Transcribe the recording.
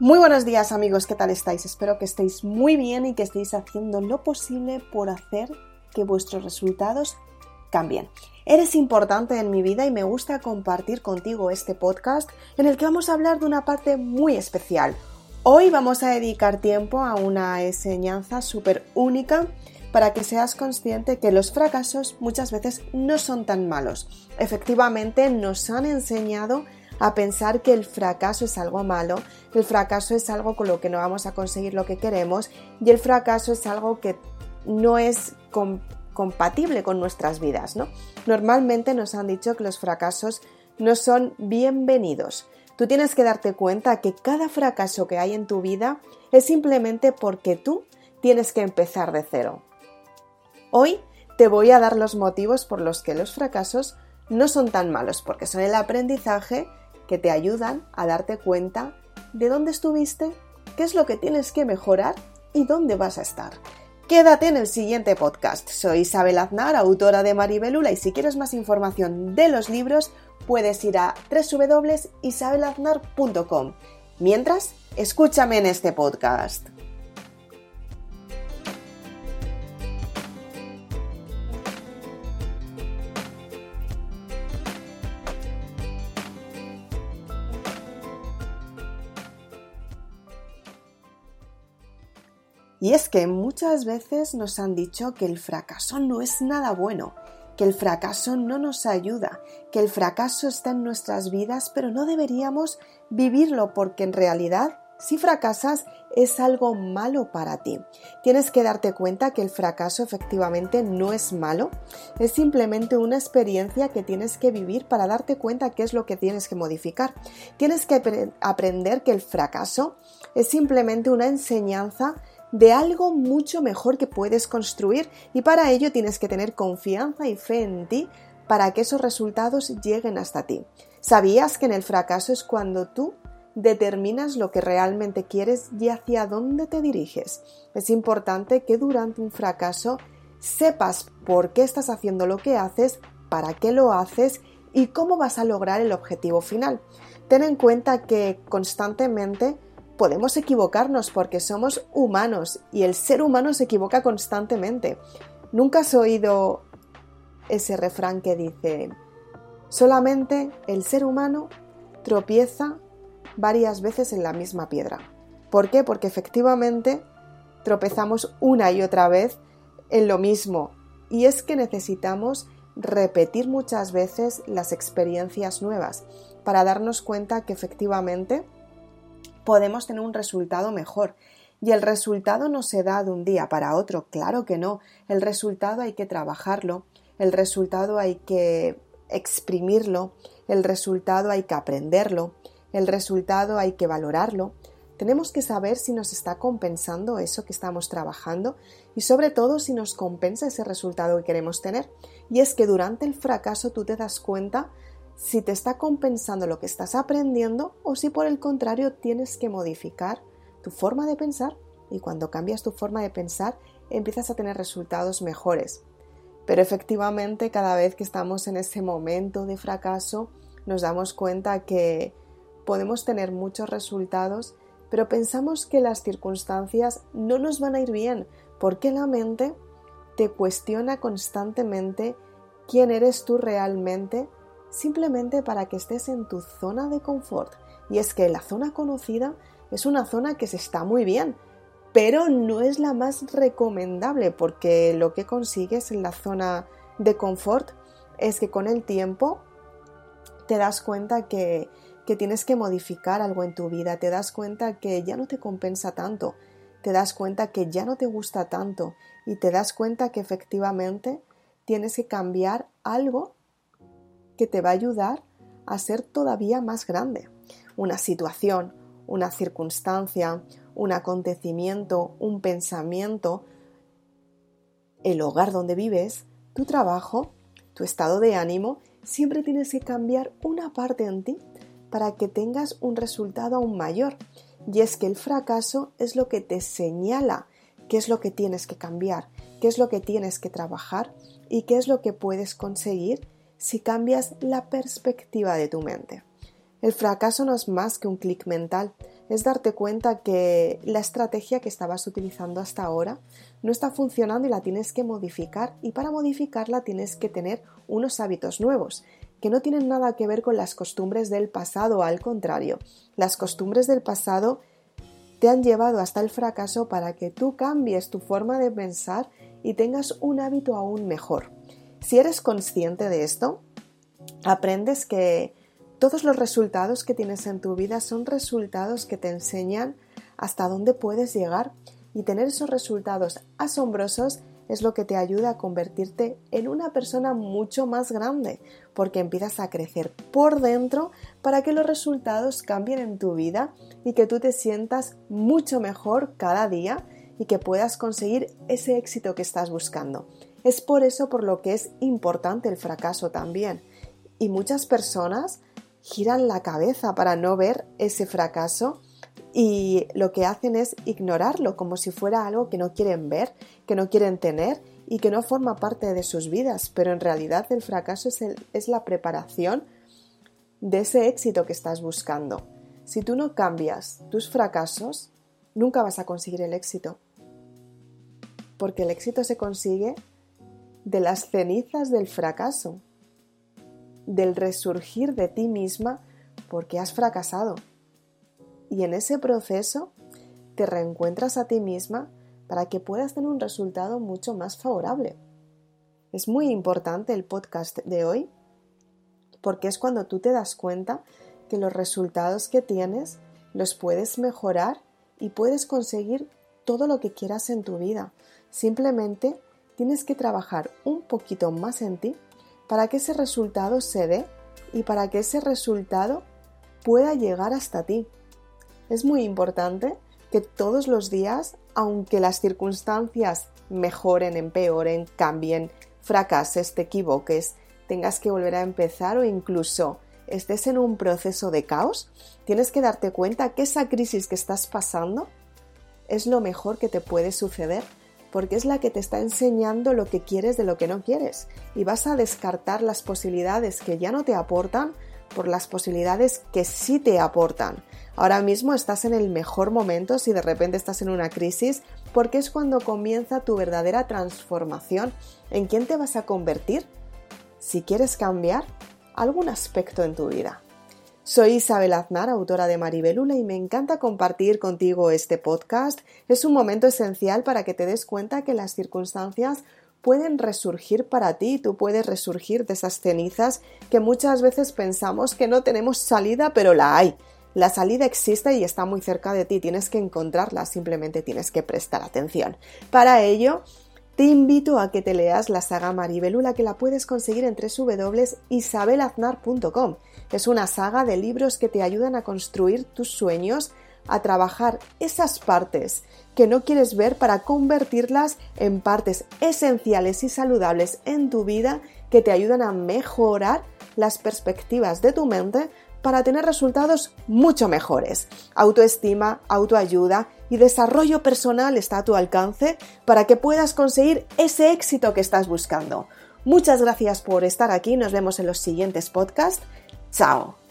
Muy buenos días amigos, ¿qué tal estáis? Espero que estéis muy bien y que estéis haciendo lo posible por hacer que vuestros resultados cambien. Eres importante en mi vida y me gusta compartir contigo este podcast en el que vamos a hablar de una parte muy especial. Hoy vamos a dedicar tiempo a una enseñanza súper única para que seas consciente que los fracasos muchas veces no son tan malos. Efectivamente nos han enseñado a pensar que el fracaso es algo malo, el fracaso es algo con lo que no vamos a conseguir lo que queremos y el fracaso es algo que no es compatible con nuestras vidas, ¿no? Normalmente nos han dicho que los fracasos no son bienvenidos. Tú tienes que darte cuenta que cada fracaso que hay en tu vida es simplemente porque tú tienes que empezar de cero. Hoy te voy a dar los motivos por los que los fracasos no son tan malos, porque son el aprendizaje que te ayudan a darte cuenta de dónde estuviste, qué es lo que tienes que mejorar y dónde vas a estar. Quédate en el siguiente podcast. Soy Isabel Aznar, autora de Maribelula, y si quieres más información de los libros, puedes ir a www.isabelaznar.com. Mientras, escúchame en este podcast. Y es que muchas veces nos han dicho que el fracaso no es nada bueno, que el fracaso no nos ayuda, que el fracaso está en nuestras vidas, pero no deberíamos vivirlo porque en realidad si fracasas es algo malo para ti. Tienes que darte cuenta que el fracaso efectivamente no es malo, es simplemente una experiencia que tienes que vivir para darte cuenta qué es lo que tienes que modificar. Tienes que aprender que el fracaso es simplemente una enseñanza de algo mucho mejor que puedes construir y para ello tienes que tener confianza y fe en ti para que esos resultados lleguen hasta ti. ¿Sabías que en el fracaso es cuando tú determinas lo que realmente quieres y hacia dónde te diriges? Es importante que durante un fracaso sepas por qué estás haciendo lo que haces, para qué lo haces y cómo vas a lograr el objetivo final. Ten en cuenta que constantemente podemos equivocarnos porque somos humanos y el ser humano se equivoca constantemente. ¿Nunca has oído ese refrán que dice, solamente el ser humano tropieza varias veces en la misma piedra? ¿Por qué? Porque efectivamente tropezamos una y otra vez en lo mismo y es que necesitamos repetir muchas veces las experiencias nuevas para darnos cuenta que efectivamente podemos tener un resultado mejor. Y el resultado no se da de un día para otro, claro que no. El resultado hay que trabajarlo, el resultado hay que exprimirlo, el resultado hay que aprenderlo, el resultado hay que valorarlo. Tenemos que saber si nos está compensando eso que estamos trabajando y sobre todo si nos compensa ese resultado que queremos tener. Y es que durante el fracaso tú te das cuenta si te está compensando lo que estás aprendiendo o si por el contrario tienes que modificar tu forma de pensar y cuando cambias tu forma de pensar empiezas a tener resultados mejores. Pero efectivamente cada vez que estamos en ese momento de fracaso nos damos cuenta que podemos tener muchos resultados, pero pensamos que las circunstancias no nos van a ir bien porque la mente te cuestiona constantemente quién eres tú realmente simplemente para que estés en tu zona de confort. Y es que la zona conocida es una zona que se está muy bien, pero no es la más recomendable porque lo que consigues en la zona de confort es que con el tiempo te das cuenta que, que tienes que modificar algo en tu vida, te das cuenta que ya no te compensa tanto, te das cuenta que ya no te gusta tanto y te das cuenta que efectivamente tienes que cambiar algo que te va a ayudar a ser todavía más grande. Una situación, una circunstancia, un acontecimiento, un pensamiento, el hogar donde vives, tu trabajo, tu estado de ánimo, siempre tienes que cambiar una parte en ti para que tengas un resultado aún mayor. Y es que el fracaso es lo que te señala qué es lo que tienes que cambiar, qué es lo que tienes que trabajar y qué es lo que puedes conseguir si cambias la perspectiva de tu mente. El fracaso no es más que un clic mental, es darte cuenta que la estrategia que estabas utilizando hasta ahora no está funcionando y la tienes que modificar y para modificarla tienes que tener unos hábitos nuevos que no tienen nada que ver con las costumbres del pasado, al contrario, las costumbres del pasado te han llevado hasta el fracaso para que tú cambies tu forma de pensar y tengas un hábito aún mejor. Si eres consciente de esto, aprendes que todos los resultados que tienes en tu vida son resultados que te enseñan hasta dónde puedes llegar y tener esos resultados asombrosos es lo que te ayuda a convertirte en una persona mucho más grande, porque empiezas a crecer por dentro para que los resultados cambien en tu vida y que tú te sientas mucho mejor cada día y que puedas conseguir ese éxito que estás buscando. Es por eso por lo que es importante el fracaso también. Y muchas personas giran la cabeza para no ver ese fracaso y lo que hacen es ignorarlo como si fuera algo que no quieren ver, que no quieren tener y que no forma parte de sus vidas, pero en realidad el fracaso es, es la preparación de ese éxito que estás buscando. Si tú no cambias tus fracasos, nunca vas a conseguir el éxito, porque el éxito se consigue de las cenizas del fracaso del resurgir de ti misma porque has fracasado. Y en ese proceso te reencuentras a ti misma para que puedas tener un resultado mucho más favorable. Es muy importante el podcast de hoy porque es cuando tú te das cuenta que los resultados que tienes los puedes mejorar y puedes conseguir todo lo que quieras en tu vida. Simplemente tienes que trabajar un poquito más en ti para que ese resultado se dé y para que ese resultado pueda llegar hasta ti. Es muy importante que todos los días, aunque las circunstancias mejoren, empeoren, cambien, fracases, te equivoques, tengas que volver a empezar o incluso estés en un proceso de caos, tienes que darte cuenta que esa crisis que estás pasando es lo mejor que te puede suceder porque es la que te está enseñando lo que quieres de lo que no quieres y vas a descartar las posibilidades que ya no te aportan por las posibilidades que sí te aportan. Ahora mismo estás en el mejor momento si de repente estás en una crisis porque es cuando comienza tu verdadera transformación. ¿En quién te vas a convertir? Si quieres cambiar algún aspecto en tu vida. Soy Isabel Aznar, autora de Maribelula, y me encanta compartir contigo este podcast. Es un momento esencial para que te des cuenta que las circunstancias pueden resurgir para ti, tú puedes resurgir de esas cenizas que muchas veces pensamos que no tenemos salida, pero la hay. La salida existe y está muy cerca de ti, tienes que encontrarla, simplemente tienes que prestar atención. Para ello, te invito a que te leas la saga Maribelula que la puedes conseguir en www.isabelaznar.com es una saga de libros que te ayudan a construir tus sueños, a trabajar esas partes que no quieres ver para convertirlas en partes esenciales y saludables en tu vida que te ayudan a mejorar las perspectivas de tu mente para tener resultados mucho mejores. Autoestima, autoayuda y desarrollo personal está a tu alcance para que puedas conseguir ese éxito que estás buscando. Muchas gracias por estar aquí, nos vemos en los siguientes podcasts 早。